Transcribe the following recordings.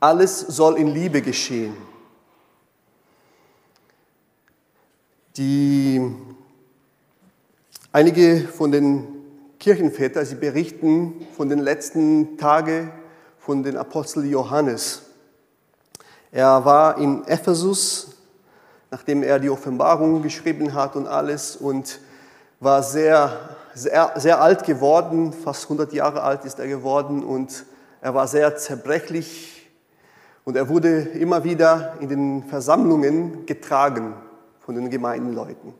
Alles soll in Liebe geschehen. Die, einige von den Kirchenvätern, sie berichten von den letzten Tagen von dem Apostel Johannes. Er war in Ephesus, nachdem er die Offenbarung geschrieben hat und alles und war sehr, sehr, sehr alt geworden, fast 100 Jahre alt ist er geworden und er war sehr zerbrechlich und er wurde immer wieder in den Versammlungen getragen von den Gemeindenleuten.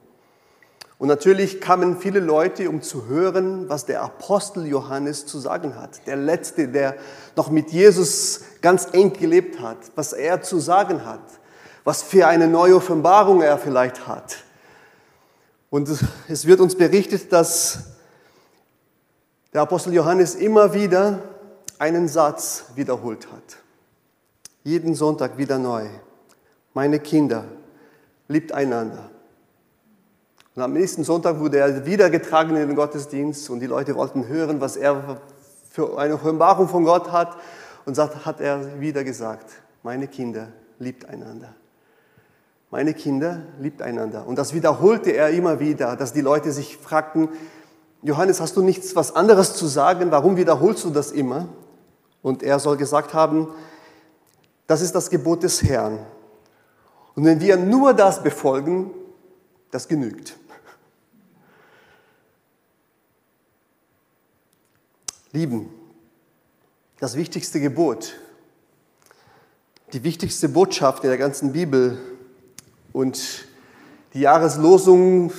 Und natürlich kamen viele Leute, um zu hören, was der Apostel Johannes zu sagen hat. Der Letzte, der noch mit Jesus ganz eng gelebt hat, was er zu sagen hat, was für eine neue Offenbarung er vielleicht hat. Und es wird uns berichtet, dass der Apostel Johannes immer wieder einen Satz wiederholt hat. Jeden Sonntag wieder neu. Meine Kinder, liebt einander. Und am nächsten Sonntag wurde er wieder getragen in den Gottesdienst und die Leute wollten hören, was er für eine Offenbarung von Gott hat. Und hat er wieder gesagt, meine Kinder, liebt einander meine Kinder, liebt einander. Und das wiederholte er immer wieder, dass die Leute sich fragten, Johannes, hast du nichts was anderes zu sagen? Warum wiederholst du das immer? Und er soll gesagt haben, das ist das Gebot des Herrn. Und wenn wir nur das befolgen, das genügt. Lieben, das wichtigste Gebot, die wichtigste Botschaft in der ganzen Bibel und die Jahreslosung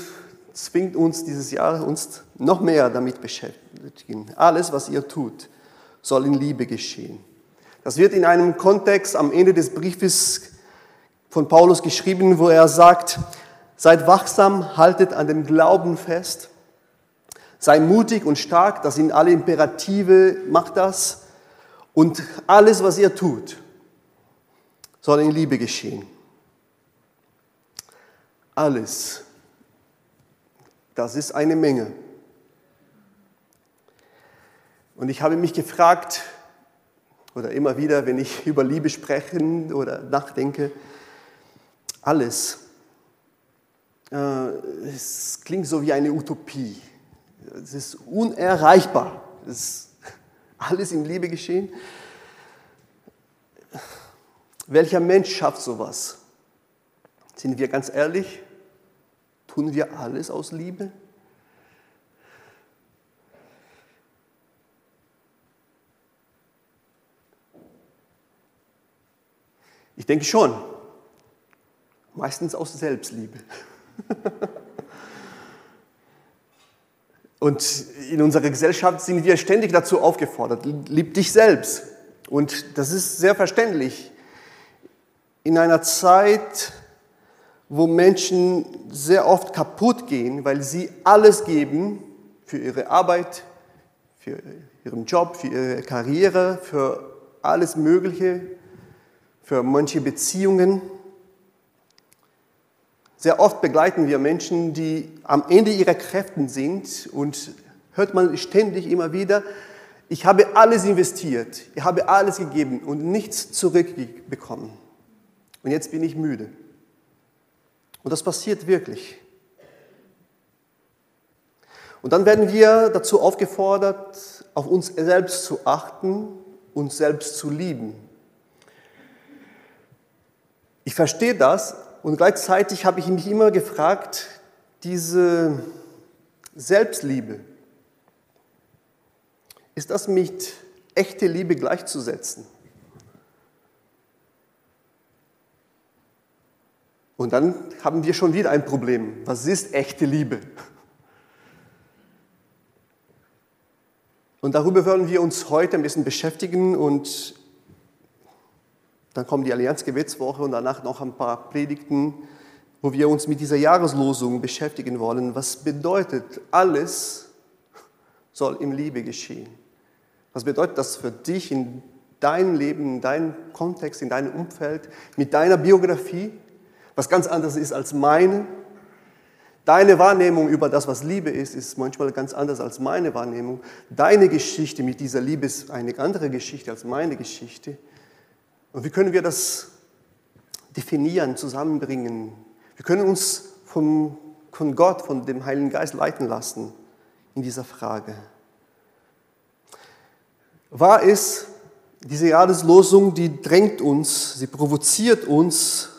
zwingt uns dieses Jahr uns noch mehr damit beschäftigen. Alles, was ihr tut, soll in Liebe geschehen. Das wird in einem Kontext am Ende des Briefes von Paulus geschrieben, wo er sagt, seid wachsam, haltet an dem Glauben fest, sei mutig und stark, das sind alle Imperative, macht das. Und alles, was ihr tut, soll in Liebe geschehen alles. Das ist eine Menge. Und ich habe mich gefragt, oder immer wieder, wenn ich über Liebe spreche oder nachdenke, alles. Äh, es klingt so wie eine Utopie. Es ist unerreichbar. Es ist alles in Liebe geschehen. Welcher Mensch schafft sowas? Sind wir ganz ehrlich? Tun wir alles aus Liebe? Ich denke schon. Meistens aus Selbstliebe. Und in unserer Gesellschaft sind wir ständig dazu aufgefordert, lieb dich selbst. Und das ist sehr verständlich. In einer Zeit, wo Menschen sehr oft kaputt gehen, weil sie alles geben für ihre Arbeit, für ihren Job, für ihre Karriere, für alles Mögliche, für manche Beziehungen. Sehr oft begleiten wir Menschen, die am Ende ihrer Kräfte sind und hört man ständig immer wieder, ich habe alles investiert, ich habe alles gegeben und nichts zurückbekommen. Und jetzt bin ich müde. Und das passiert wirklich. Und dann werden wir dazu aufgefordert, auf uns selbst zu achten, uns selbst zu lieben. Ich verstehe das und gleichzeitig habe ich mich immer gefragt, diese Selbstliebe, ist das mit echte Liebe gleichzusetzen? Und dann haben wir schon wieder ein Problem. Was ist echte Liebe? Und darüber wollen wir uns heute ein bisschen beschäftigen und dann kommt die Allianzgebetswoche und danach noch ein paar Predigten, wo wir uns mit dieser Jahreslosung beschäftigen wollen. Was bedeutet, alles soll in Liebe geschehen? Was bedeutet das für dich in deinem Leben, in deinem Kontext, in deinem Umfeld, mit deiner Biografie? was ganz anderes ist als meine. Deine Wahrnehmung über das, was Liebe ist, ist manchmal ganz anders als meine Wahrnehmung. Deine Geschichte mit dieser Liebe ist eine andere Geschichte als meine Geschichte. Und wie können wir das definieren, zusammenbringen? Wir können uns vom, von Gott, von dem Heiligen Geist leiten lassen in dieser Frage. War es diese Jahreslosung, die drängt uns, sie provoziert uns,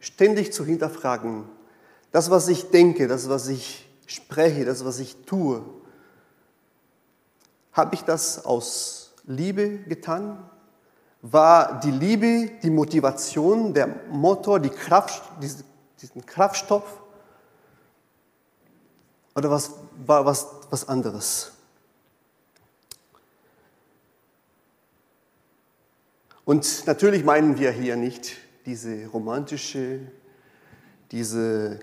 ständig zu hinterfragen. Das, was ich denke, das, was ich spreche, das, was ich tue, habe ich das aus Liebe getan? War die Liebe die Motivation, der Motor, die Kraft, diesen Kraftstoff? Oder was, war was, was anderes? Und natürlich meinen wir hier nicht diese romantische, diese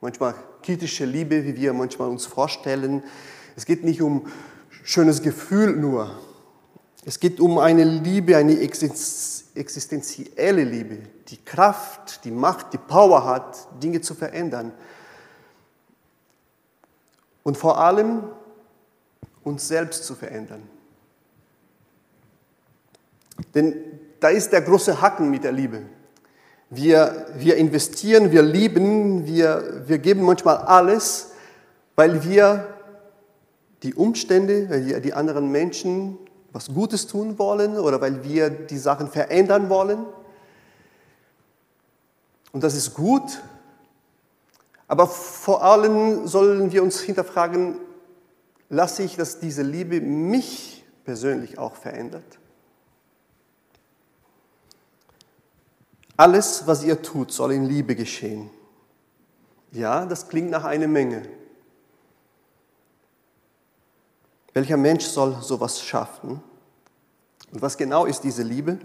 manchmal kritische Liebe, wie wir manchmal uns vorstellen. Es geht nicht um schönes Gefühl nur. Es geht um eine Liebe, eine existenzielle Liebe, die Kraft, die Macht, die Power hat, Dinge zu verändern. Und vor allem uns selbst zu verändern. Denn da ist der große Haken mit der Liebe. Wir, wir investieren, wir lieben, wir, wir geben manchmal alles, weil wir die Umstände, weil wir die anderen Menschen was Gutes tun wollen oder weil wir die Sachen verändern wollen. Und das ist gut. Aber vor allem sollen wir uns hinterfragen, lasse ich, dass diese Liebe mich persönlich auch verändert? Alles, was ihr tut, soll in Liebe geschehen. Ja, das klingt nach einer Menge. Welcher Mensch soll sowas schaffen? Und was genau ist diese Liebe?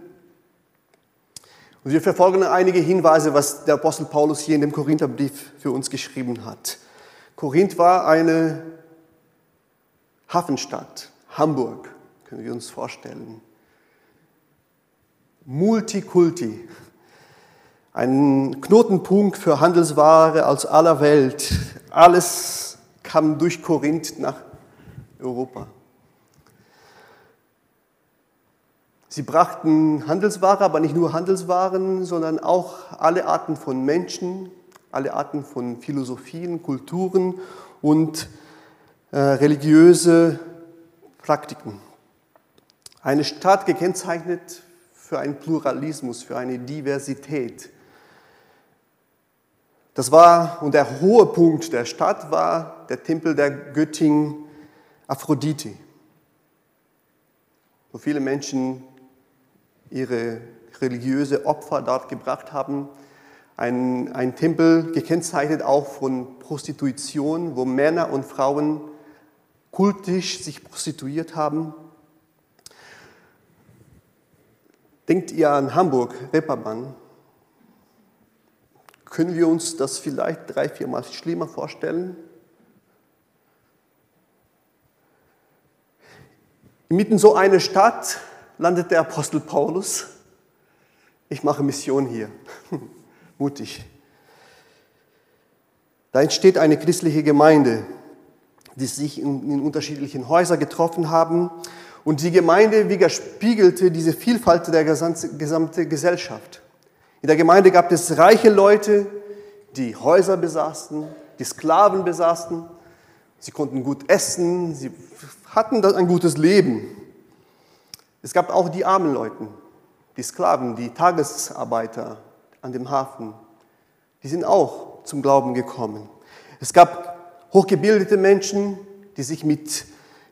Und wir verfolgen einige Hinweise, was der Apostel Paulus hier in dem Korintherbrief für uns geschrieben hat. Korinth war eine Hafenstadt, Hamburg, können wir uns vorstellen. Multikulti, ein Knotenpunkt für Handelsware aus aller Welt. Alles kam durch Korinth nach Europa. Sie brachten Handelsware, aber nicht nur Handelswaren, sondern auch alle Arten von Menschen, alle Arten von Philosophien, Kulturen und äh, religiöse Praktiken. Eine Stadt gekennzeichnet für einen Pluralismus, für eine Diversität. Das war, und der hohe Punkt der Stadt war der Tempel der Göttin Aphrodite, wo viele Menschen ihre religiöse Opfer dort gebracht haben. Ein, ein Tempel gekennzeichnet auch von Prostitution, wo Männer und Frauen kultisch sich prostituiert haben. Denkt ihr an Hamburg, Reeperbahn? Können wir uns das vielleicht drei, viermal schlimmer vorstellen? Inmitten so einer Stadt landet der Apostel Paulus. Ich mache Mission hier. Mutig. Da entsteht eine christliche Gemeinde, die sich in, in unterschiedlichen Häusern getroffen haben. Und die Gemeinde widerspiegelte diese Vielfalt der gesamten Gesellschaft. In der Gemeinde gab es reiche Leute, die Häuser besaßen, die Sklaven besaßen. Sie konnten gut essen, sie hatten ein gutes Leben. Es gab auch die armen Leute, die Sklaven, die Tagesarbeiter an dem Hafen. Die sind auch zum Glauben gekommen. Es gab hochgebildete Menschen, die sich mit,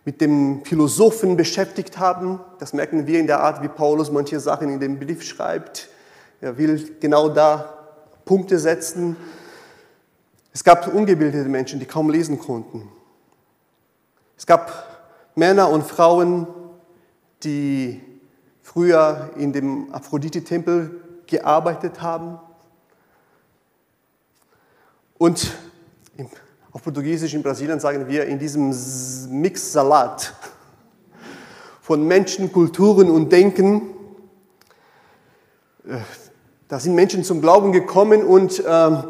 mit dem Philosophen beschäftigt haben. Das merken wir in der Art, wie Paulus manche Sachen in dem Brief schreibt. Er will genau da Punkte setzen. Es gab ungebildete Menschen, die kaum lesen konnten. Es gab Männer und Frauen, die früher in dem Aphrodite-Tempel gearbeitet haben. Und auf Portugiesisch in Brasilien sagen wir in diesem Mix-Salat von Menschen, Kulturen und Denken, äh, da sind Menschen zum Glauben gekommen und äh,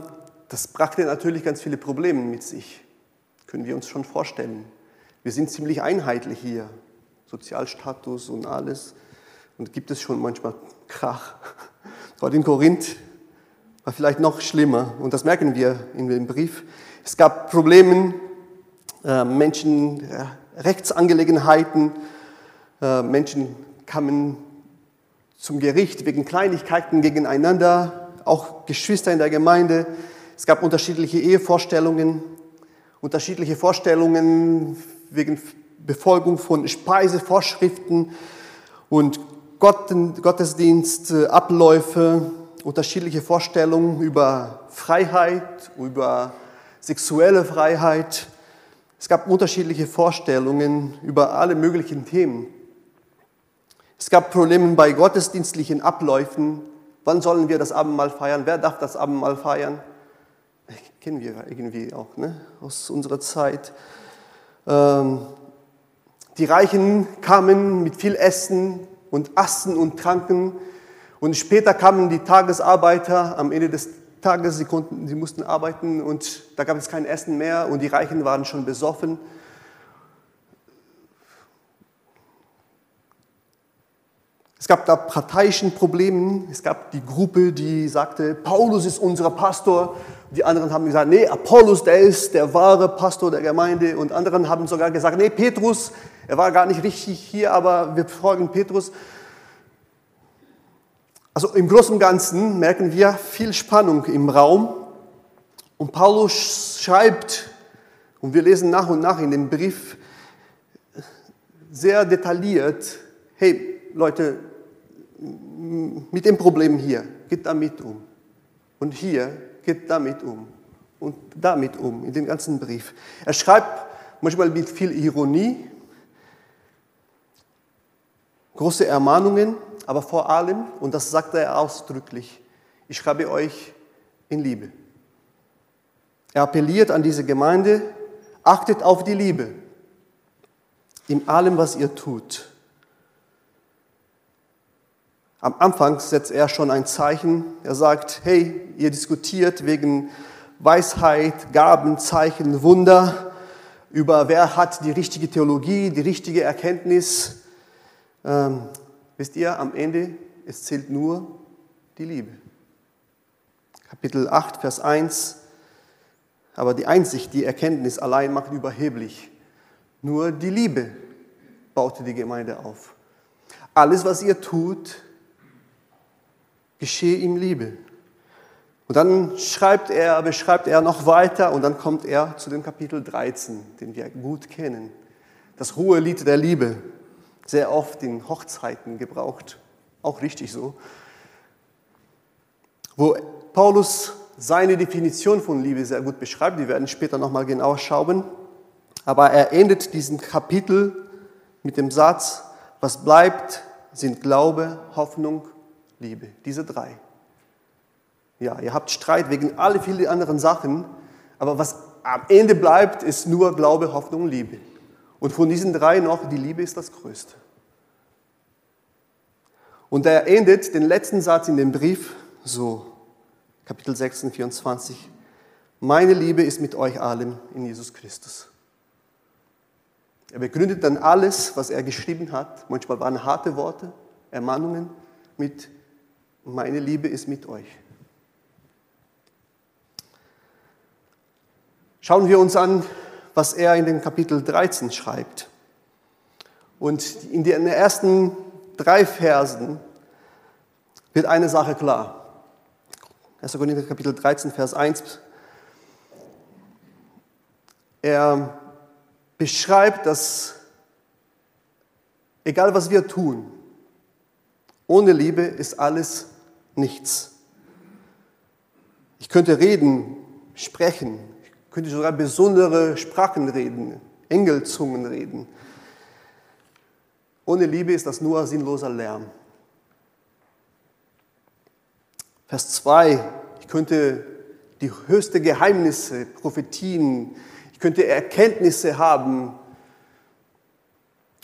das brachte natürlich ganz viele Probleme mit sich. Können wir uns schon vorstellen. Wir sind ziemlich einheitlich hier, Sozialstatus und alles. Und gibt es schon manchmal Krach. Dort in Korinth war vielleicht noch schlimmer und das merken wir in dem Brief. Es gab Probleme, äh, Menschen, Rechtsangelegenheiten, äh, Menschen kamen zum Gericht wegen Kleinigkeiten gegeneinander, auch Geschwister in der Gemeinde. Es gab unterschiedliche Ehevorstellungen, unterschiedliche Vorstellungen wegen Befolgung von Speisevorschriften und Gottesdienstabläufe, unterschiedliche Vorstellungen über Freiheit, über sexuelle Freiheit. Es gab unterschiedliche Vorstellungen über alle möglichen Themen. Es gab Probleme bei gottesdienstlichen Abläufen. Wann sollen wir das Abendmahl feiern? Wer darf das Abendmahl feiern? Kennen wir irgendwie auch ne? aus unserer Zeit. Ähm, die Reichen kamen mit viel Essen und aßen und tranken. Und später kamen die Tagesarbeiter am Ende des Tages, sie, konnten, sie mussten arbeiten und da gab es kein Essen mehr und die Reichen waren schon besoffen. Es gab da parteiischen Probleme. Es gab die Gruppe, die sagte, Paulus ist unser Pastor. Die anderen haben gesagt, nee, Apollos, der ist der wahre Pastor der Gemeinde. Und anderen haben sogar gesagt, nee, Petrus, er war gar nicht richtig hier, aber wir folgen Petrus. Also im Großen und Ganzen merken wir viel Spannung im Raum. Und Paulus schreibt, und wir lesen nach und nach in dem Brief sehr detailliert, hey Leute, mit dem Problem hier, geht damit um. Und hier, geht damit um. Und damit um, in dem ganzen Brief. Er schreibt manchmal mit viel Ironie, große Ermahnungen, aber vor allem, und das sagt er ausdrücklich, ich schreibe euch in Liebe. Er appelliert an diese Gemeinde, achtet auf die Liebe in allem, was ihr tut. Am Anfang setzt er schon ein Zeichen. Er sagt, hey, ihr diskutiert wegen Weisheit, Gaben, Zeichen, Wunder, über wer hat die richtige Theologie, die richtige Erkenntnis. Ähm, wisst ihr, am Ende, es zählt nur die Liebe. Kapitel 8, Vers 1. Aber die Einsicht, die Erkenntnis allein macht überheblich. Nur die Liebe baute die Gemeinde auf. Alles, was ihr tut, geschehe ihm Liebe. Und dann schreibt er, beschreibt er noch weiter und dann kommt er zu dem Kapitel 13, den wir gut kennen. Das hohe Lied der Liebe, sehr oft in Hochzeiten gebraucht, auch richtig so, wo Paulus seine Definition von Liebe sehr gut beschreibt. Wir werden später nochmal genauer schauen. Aber er endet diesen Kapitel mit dem Satz, was bleibt, sind Glaube, Hoffnung Liebe. Diese drei. Ja, ihr habt Streit wegen alle vielen anderen Sachen, aber was am Ende bleibt, ist nur Glaube, Hoffnung Liebe. Und von diesen drei noch, die Liebe ist das Größte. Und er endet den letzten Satz in dem Brief so, Kapitel 6, 24. Meine Liebe ist mit euch allen in Jesus Christus. Er begründet dann alles, was er geschrieben hat. Manchmal waren harte Worte, Ermahnungen mit meine Liebe ist mit euch. Schauen wir uns an, was er in dem Kapitel 13 schreibt. Und in den ersten drei Versen wird eine Sache klar. 1. Korinther Kapitel 13, Vers 1. Er beschreibt, dass egal was wir tun, ohne Liebe ist alles nichts. Ich könnte reden, sprechen, ich könnte sogar besondere Sprachen reden, Engelzungen reden. Ohne Liebe ist das nur sinnloser Lärm. Vers 2, ich könnte die höchsten Geheimnisse, Prophetien, ich könnte Erkenntnisse haben.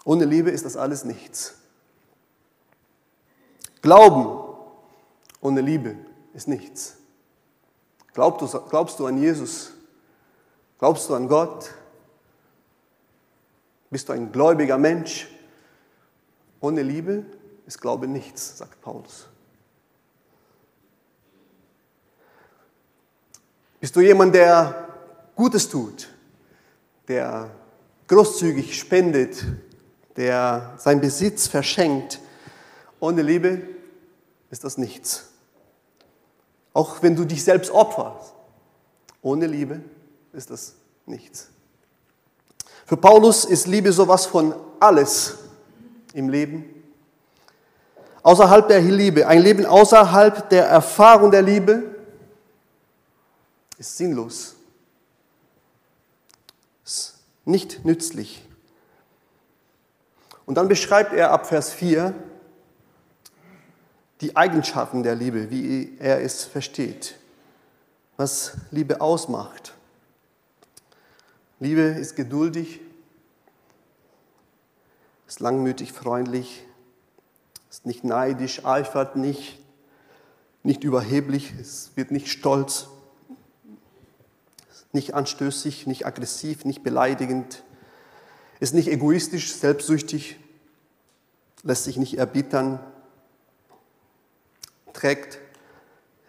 Ohne Liebe ist das alles nichts. Glauben ohne Liebe ist nichts. Glaubst du, glaubst du an Jesus? Glaubst du an Gott? Bist du ein gläubiger Mensch? Ohne Liebe ist Glaube nichts, sagt Paulus. Bist du jemand, der Gutes tut, der großzügig spendet, der seinen Besitz verschenkt? Ohne Liebe ist das nichts. Auch wenn du dich selbst opferst, ohne Liebe ist das nichts. Für Paulus ist Liebe sowas von alles im Leben. Außerhalb der Liebe, ein Leben außerhalb der Erfahrung der Liebe ist sinnlos, ist nicht nützlich. Und dann beschreibt er ab Vers 4 die Eigenschaften der Liebe, wie er es versteht, was Liebe ausmacht. Liebe ist geduldig, ist langmütig, freundlich, ist nicht neidisch, eifert nicht, nicht überheblich, es wird nicht stolz, nicht anstößig, nicht aggressiv, nicht beleidigend, ist nicht egoistisch, selbstsüchtig, lässt sich nicht erbittern, trägt,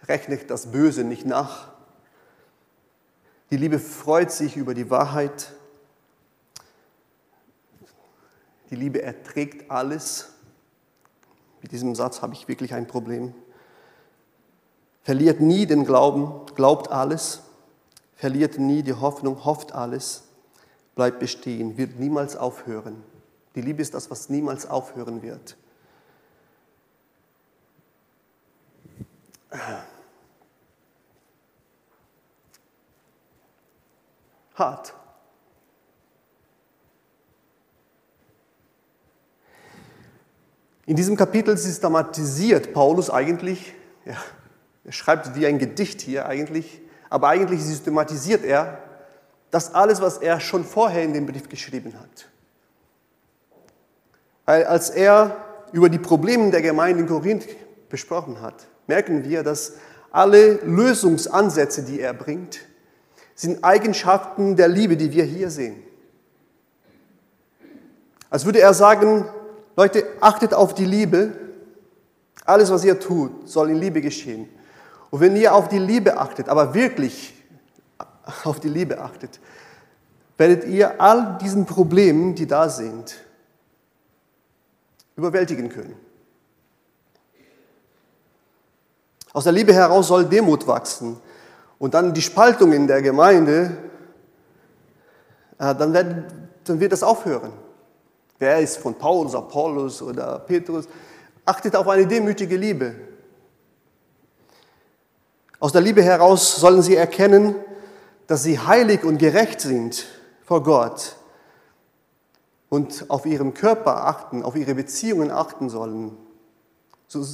rechnet das Böse nicht nach. Die Liebe freut sich über die Wahrheit. Die Liebe erträgt alles. Mit diesem Satz habe ich wirklich ein Problem. Verliert nie den Glauben, glaubt alles verliert nie die Hoffnung, hofft alles, bleibt bestehen, wird niemals aufhören. Die Liebe ist das, was niemals aufhören wird. Hart. In diesem Kapitel systematisiert Paulus eigentlich, ja, er schreibt wie ein Gedicht hier eigentlich, aber eigentlich systematisiert er das alles, was er schon vorher in dem Brief geschrieben hat. Weil als er über die Probleme der Gemeinde in Korinth besprochen hat, merken wir, dass alle Lösungsansätze, die er bringt, sind Eigenschaften der Liebe, die wir hier sehen. Als würde er sagen, Leute, achtet auf die Liebe. Alles, was ihr tut, soll in Liebe geschehen. Und wenn ihr auf die Liebe achtet, aber wirklich auf die Liebe achtet, werdet ihr all diesen Problemen, die da sind, überwältigen können. Aus der Liebe heraus soll Demut wachsen. Und dann die Spaltung in der Gemeinde, äh, dann wird, dann wird das aufhören. Wer ist von Paulus, Apollos oder Petrus? Achtet auf eine demütige Liebe. Aus der Liebe heraus sollen sie erkennen, dass sie heilig und gerecht sind vor Gott und auf ihrem Körper achten, auf ihre Beziehungen achten sollen, so,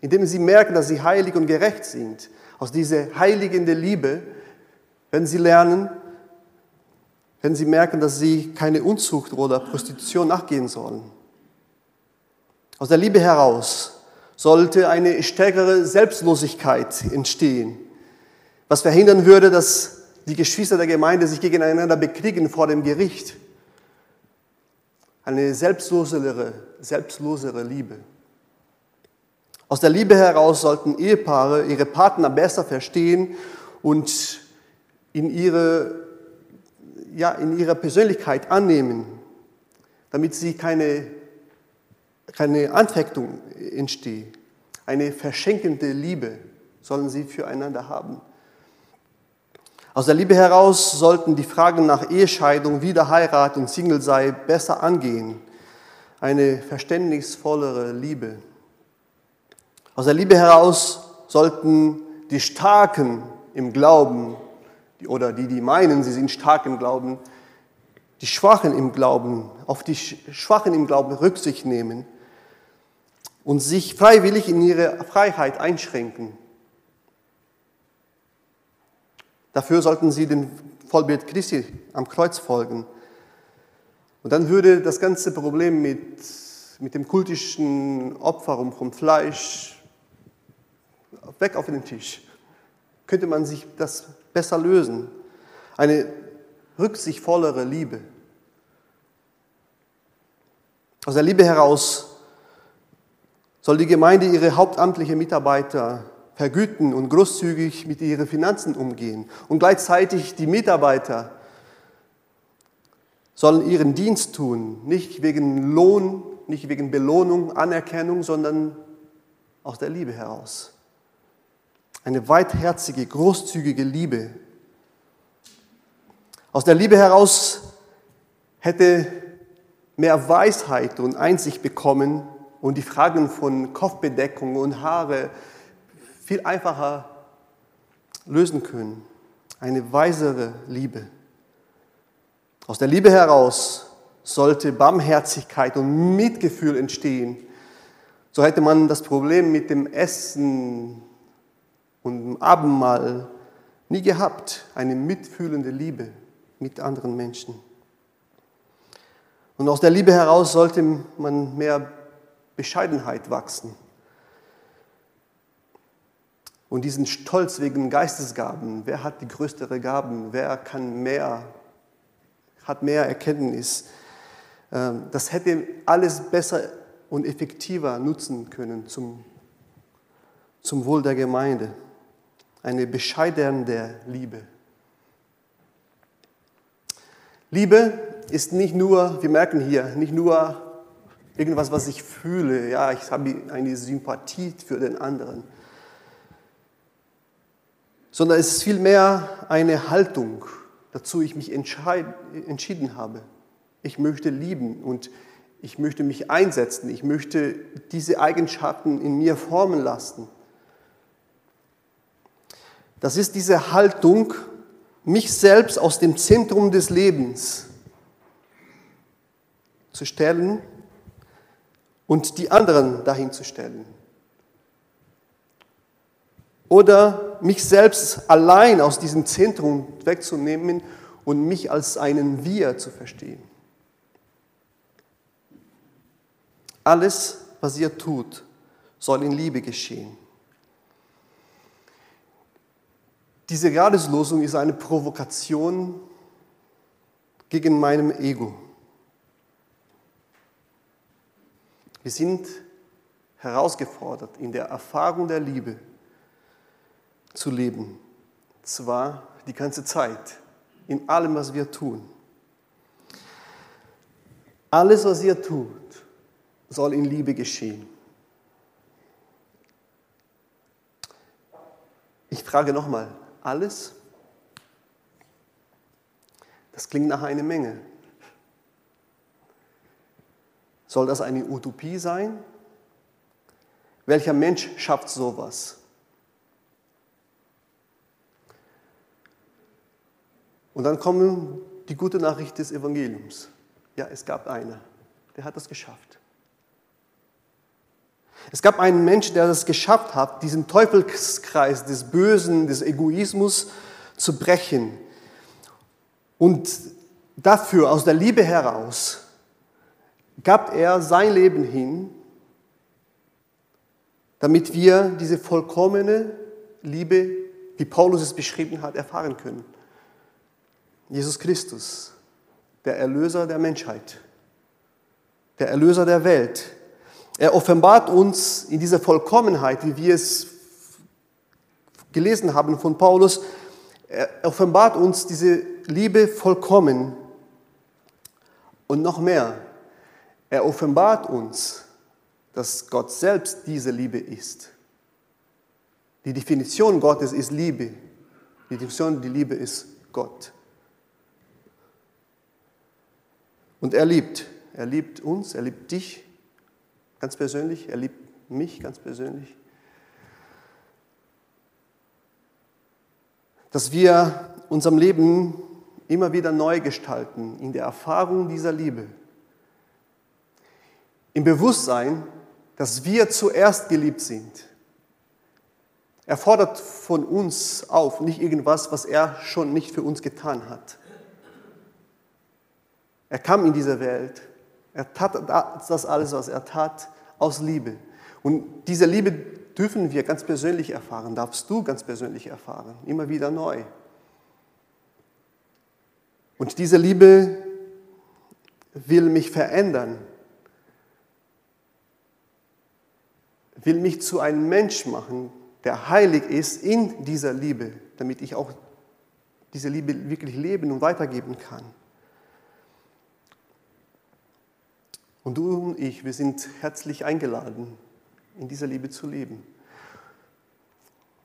indem sie merken, dass sie heilig und gerecht sind. Aus dieser heiligende Liebe, wenn sie lernen, wenn sie merken, dass sie keine Unzucht oder Prostitution nachgehen sollen. Aus der Liebe heraus sollte eine stärkere Selbstlosigkeit entstehen, was verhindern würde, dass die Geschwister der Gemeinde sich gegeneinander bekriegen vor dem Gericht. Eine selbstlosere, selbstlosere Liebe. Aus der Liebe heraus sollten Ehepaare ihre Partner besser verstehen und in ihre, ja, in ihrer Persönlichkeit annehmen, damit sie keine keine Anfechtung entsteht. Eine verschenkende Liebe sollen sie füreinander haben. Aus der Liebe heraus sollten die Fragen nach Ehescheidung, Wiederheirat und Single sei besser angehen. Eine verständnisvollere Liebe. Aus der Liebe heraus sollten die Starken im Glauben oder die, die meinen, sie sind stark im Glauben, die Schwachen im Glauben, auf die Schwachen im Glauben Rücksicht nehmen und sich freiwillig in ihre Freiheit einschränken. Dafür sollten sie dem Vollbild Christi am Kreuz folgen. Und dann würde das ganze Problem mit, mit dem kultischen Opferung vom Fleisch weg auf den Tisch. Könnte man sich das besser lösen. Eine rücksichtsvollere Liebe. Aus der Liebe heraus soll die Gemeinde ihre hauptamtlichen Mitarbeiter vergüten und großzügig mit ihren Finanzen umgehen. Und gleichzeitig die Mitarbeiter sollen ihren Dienst tun, nicht wegen Lohn, nicht wegen Belohnung, Anerkennung, sondern aus der Liebe heraus. Eine weitherzige, großzügige Liebe. Aus der Liebe heraus hätte mehr Weisheit und Einsicht bekommen und die Fragen von Kopfbedeckung und Haare viel einfacher lösen können. Eine weisere Liebe. Aus der Liebe heraus sollte Barmherzigkeit und Mitgefühl entstehen. So hätte man das Problem mit dem Essen und dem Abendmahl nie gehabt. Eine mitfühlende Liebe mit anderen Menschen. Und aus der Liebe heraus sollte man mehr Bescheidenheit wachsen. Und diesen Stolz wegen Geistesgaben, wer hat die größere Gaben, wer kann mehr hat mehr Erkenntnis. Ähm, das hätte alles besser und effektiver nutzen können zum, zum Wohl der Gemeinde. Eine bescheidene Liebe. Liebe ist nicht nur, wir merken hier, nicht nur irgendwas, was ich fühle. Ja, ich habe eine Sympathie für den anderen. Sondern es ist vielmehr eine Haltung, dazu ich mich entschieden habe. Ich möchte lieben und ich möchte mich einsetzen. Ich möchte diese Eigenschaften in mir formen lassen. Das ist diese Haltung, mich selbst aus dem Zentrum des Lebens zu stellen und die anderen dahin zu stellen. Oder mich selbst allein aus diesem Zentrum wegzunehmen und mich als einen Wir zu verstehen. Alles, was ihr tut, soll in Liebe geschehen. Diese Gradeslosung ist eine Provokation gegen meinem Ego. Wir sind herausgefordert in der Erfahrung der Liebe zu leben. Zwar die ganze Zeit, in allem, was wir tun. Alles, was ihr tut, soll in Liebe geschehen. Ich frage nochmal, alles? Das klingt nach einer Menge. Soll das eine Utopie sein? Welcher Mensch schafft sowas? Und dann kommen die gute Nachricht des Evangeliums. Ja, es gab einer, der hat das geschafft. Es gab einen Menschen, der das geschafft hat, diesen Teufelskreis des Bösen, des Egoismus zu brechen. Und dafür, aus der Liebe heraus, gab er sein Leben hin, damit wir diese vollkommene Liebe, wie Paulus es beschrieben hat, erfahren können. Jesus Christus, der Erlöser der Menschheit, der Erlöser der Welt. Er offenbart uns in dieser Vollkommenheit, wie wir es gelesen haben von Paulus, er offenbart uns diese Liebe vollkommen. Und noch mehr, er offenbart uns, dass Gott selbst diese Liebe ist. Die Definition Gottes ist Liebe. Die Definition der Liebe ist Gott. Und er liebt. Er liebt uns, er liebt dich ganz persönlich, er liebt mich ganz persönlich. Dass wir unserem Leben immer wieder neu gestalten in der Erfahrung dieser Liebe. Im Bewusstsein, dass wir zuerst geliebt sind. Er fordert von uns auf, nicht irgendwas, was er schon nicht für uns getan hat. Er kam in diese Welt. Er tat das alles, was er tat, aus Liebe. Und diese Liebe dürfen wir ganz persönlich erfahren, darfst du ganz persönlich erfahren, immer wieder neu. Und diese Liebe will mich verändern, will mich zu einem Mensch machen, der heilig ist in dieser Liebe, damit ich auch diese Liebe wirklich leben und weitergeben kann. Und du und ich, wir sind herzlich eingeladen, in dieser Liebe zu leben.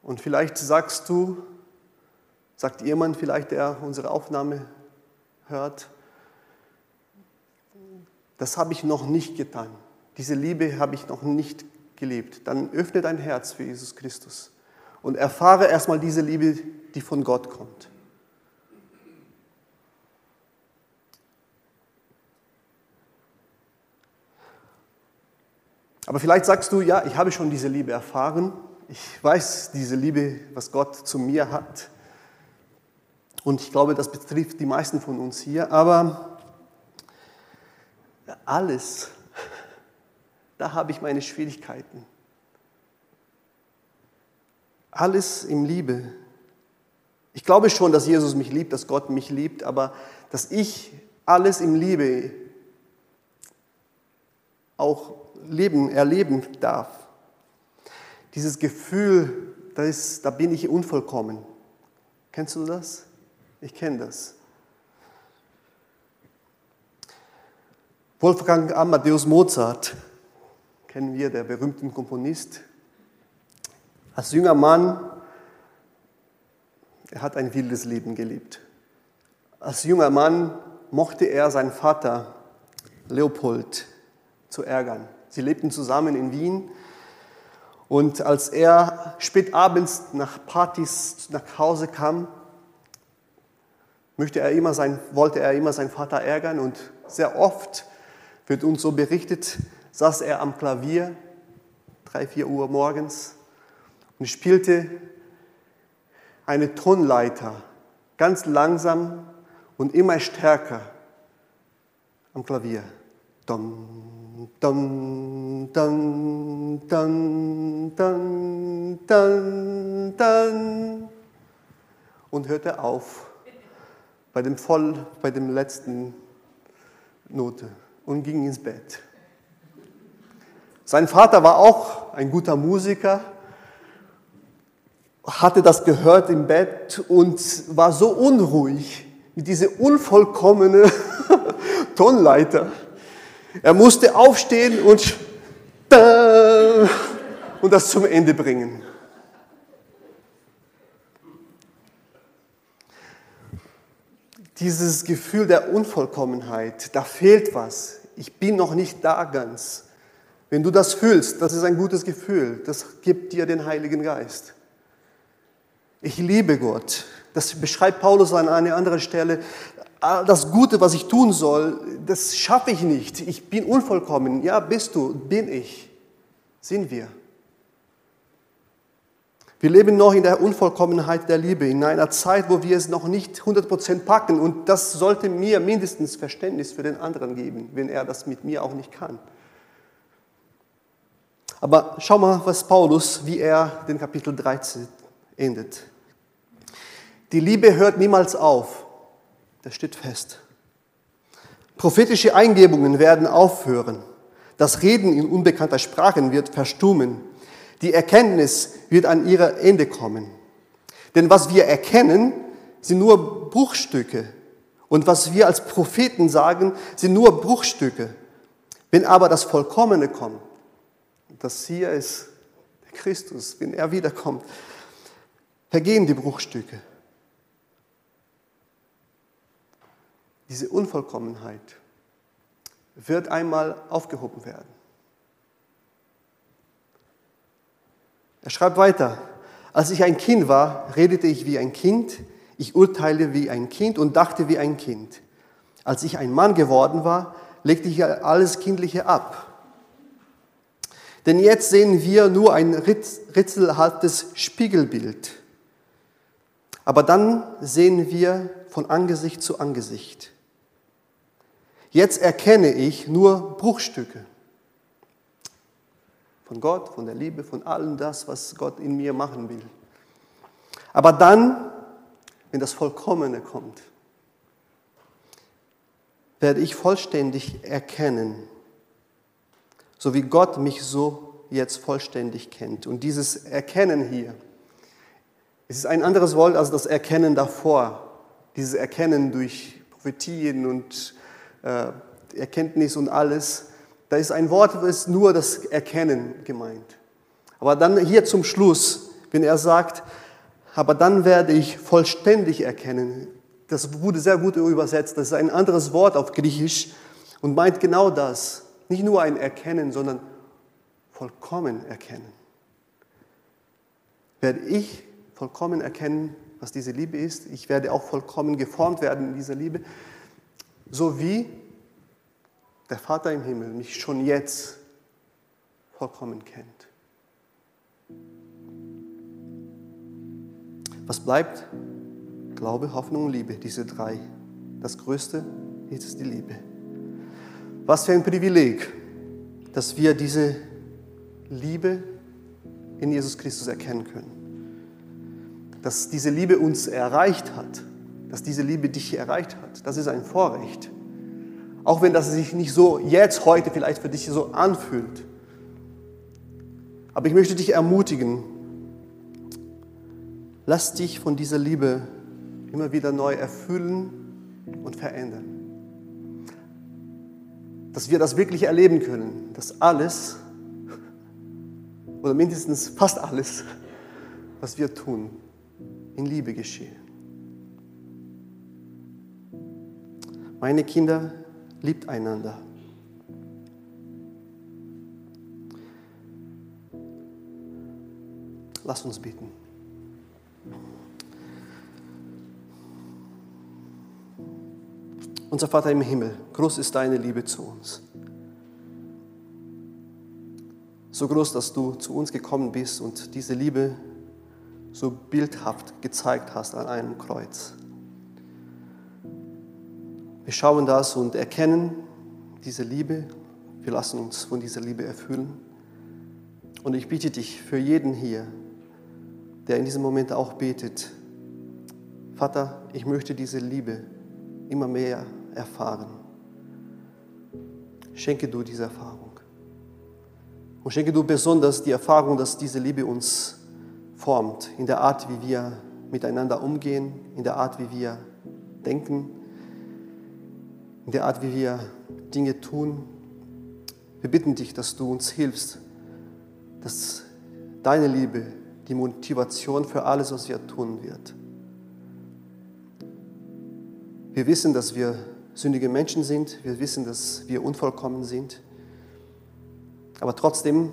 Und vielleicht sagst du, sagt jemand vielleicht, der unsere Aufnahme hört, das habe ich noch nicht getan. Diese Liebe habe ich noch nicht gelebt. Dann öffne dein Herz für Jesus Christus und erfahre erstmal diese Liebe, die von Gott kommt. Aber vielleicht sagst du, ja, ich habe schon diese Liebe erfahren. Ich weiß diese Liebe, was Gott zu mir hat. Und ich glaube, das betrifft die meisten von uns hier. Aber alles, da habe ich meine Schwierigkeiten. Alles im Liebe. Ich glaube schon, dass Jesus mich liebt, dass Gott mich liebt, aber dass ich alles im Liebe auch leben, erleben darf. Dieses Gefühl, da, ist, da bin ich unvollkommen. Kennst du das? Ich kenne das. Wolfgang Amadeus Mozart, kennen wir, der berühmte Komponist. Als junger Mann, er hat ein wildes Leben gelebt. Als junger Mann mochte er seinen Vater Leopold zu ärgern. Sie lebten zusammen in Wien. Und als er spät abends nach Partys nach Hause kam, möchte er immer sein, wollte er immer seinen Vater ärgern. Und sehr oft wird uns so berichtet, saß er am Klavier, drei, vier Uhr morgens, und spielte eine Tonleiter ganz langsam und immer stärker am Klavier. Dum, dum, dum, dum, dum, dum, dum, und hörte auf bei dem voll, bei dem letzten Note und ging ins Bett. Sein Vater war auch ein guter Musiker, hatte das gehört im Bett und war so unruhig mit dieser unvollkommenen Tonleiter. Er musste aufstehen und, und das zum Ende bringen. Dieses Gefühl der Unvollkommenheit, da fehlt was. Ich bin noch nicht da ganz. Wenn du das fühlst, das ist ein gutes Gefühl. Das gibt dir den Heiligen Geist. Ich liebe Gott. Das beschreibt Paulus an einer anderen Stelle das Gute, was ich tun soll, das schaffe ich nicht. Ich bin unvollkommen. Ja, bist du, bin ich, sind wir. Wir leben noch in der Unvollkommenheit der Liebe, in einer Zeit, wo wir es noch nicht 100% packen. Und das sollte mir mindestens Verständnis für den anderen geben, wenn er das mit mir auch nicht kann. Aber schau mal, was Paulus, wie er den Kapitel 13 endet. Die Liebe hört niemals auf. Das steht fest. Prophetische Eingebungen werden aufhören. Das Reden in unbekannter Sprachen wird verstummen. Die Erkenntnis wird an ihr Ende kommen. Denn was wir erkennen, sind nur Bruchstücke. Und was wir als Propheten sagen, sind nur Bruchstücke. Wenn aber das Vollkommene kommt, das hier ist Christus, wenn er wiederkommt, vergehen die Bruchstücke. Diese Unvollkommenheit wird einmal aufgehoben werden. Er schreibt weiter, als ich ein Kind war, redete ich wie ein Kind, ich urteile wie ein Kind und dachte wie ein Kind. Als ich ein Mann geworden war, legte ich alles Kindliche ab. Denn jetzt sehen wir nur ein ritzelhaftes Spiegelbild. Aber dann sehen wir von Angesicht zu Angesicht. Jetzt erkenne ich nur Bruchstücke von Gott, von der Liebe, von allem das, was Gott in mir machen will. Aber dann, wenn das Vollkommene kommt, werde ich vollständig erkennen, so wie Gott mich so jetzt vollständig kennt. Und dieses Erkennen hier, es ist ein anderes Wort als das Erkennen davor. Dieses Erkennen durch Prophetien und Erkenntnis und alles. Da ist ein Wort, ist nur das Erkennen gemeint. Aber dann hier zum Schluss, wenn er sagt, aber dann werde ich vollständig erkennen. Das wurde sehr gut übersetzt. Das ist ein anderes Wort auf Griechisch und meint genau das. Nicht nur ein Erkennen, sondern vollkommen erkennen. Werde ich vollkommen erkennen, was diese Liebe ist. Ich werde auch vollkommen geformt werden in dieser Liebe. So wie der Vater im Himmel mich schon jetzt vollkommen kennt. Was bleibt? Glaube, Hoffnung und Liebe, diese drei. Das Größte ist die Liebe. Was für ein Privileg, dass wir diese Liebe in Jesus Christus erkennen können. Dass diese Liebe uns erreicht hat, dass diese Liebe dich erreicht hat. Das ist ein Vorrecht. Auch wenn das sich nicht so jetzt, heute vielleicht für dich so anfühlt. Aber ich möchte dich ermutigen, lass dich von dieser Liebe immer wieder neu erfüllen und verändern. Dass wir das wirklich erleben können, dass alles oder mindestens fast alles, was wir tun, in Liebe geschehe. Meine Kinder, liebt einander. Lass uns beten. Unser Vater im Himmel, groß ist deine Liebe zu uns. So groß, dass du zu uns gekommen bist und diese Liebe so bildhaft gezeigt hast an einem Kreuz. Wir schauen das und erkennen diese Liebe. Wir lassen uns von dieser Liebe erfüllen. Und ich bitte dich für jeden hier, der in diesem Moment auch betet, Vater, ich möchte diese Liebe immer mehr erfahren. Schenke du diese Erfahrung. Und schenke du besonders die Erfahrung, dass diese Liebe uns formt, in der Art, wie wir miteinander umgehen, in der Art, wie wir denken, in der Art, wie wir Dinge tun. Wir bitten dich, dass du uns hilfst, dass deine Liebe die Motivation für alles, was wir tun wird. Wir wissen, dass wir sündige Menschen sind. Wir wissen, dass wir unvollkommen sind. Aber trotzdem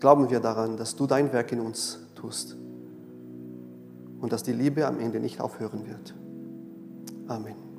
glauben wir daran, dass du dein Werk in uns tust und dass die Liebe am Ende nicht aufhören wird. Amen.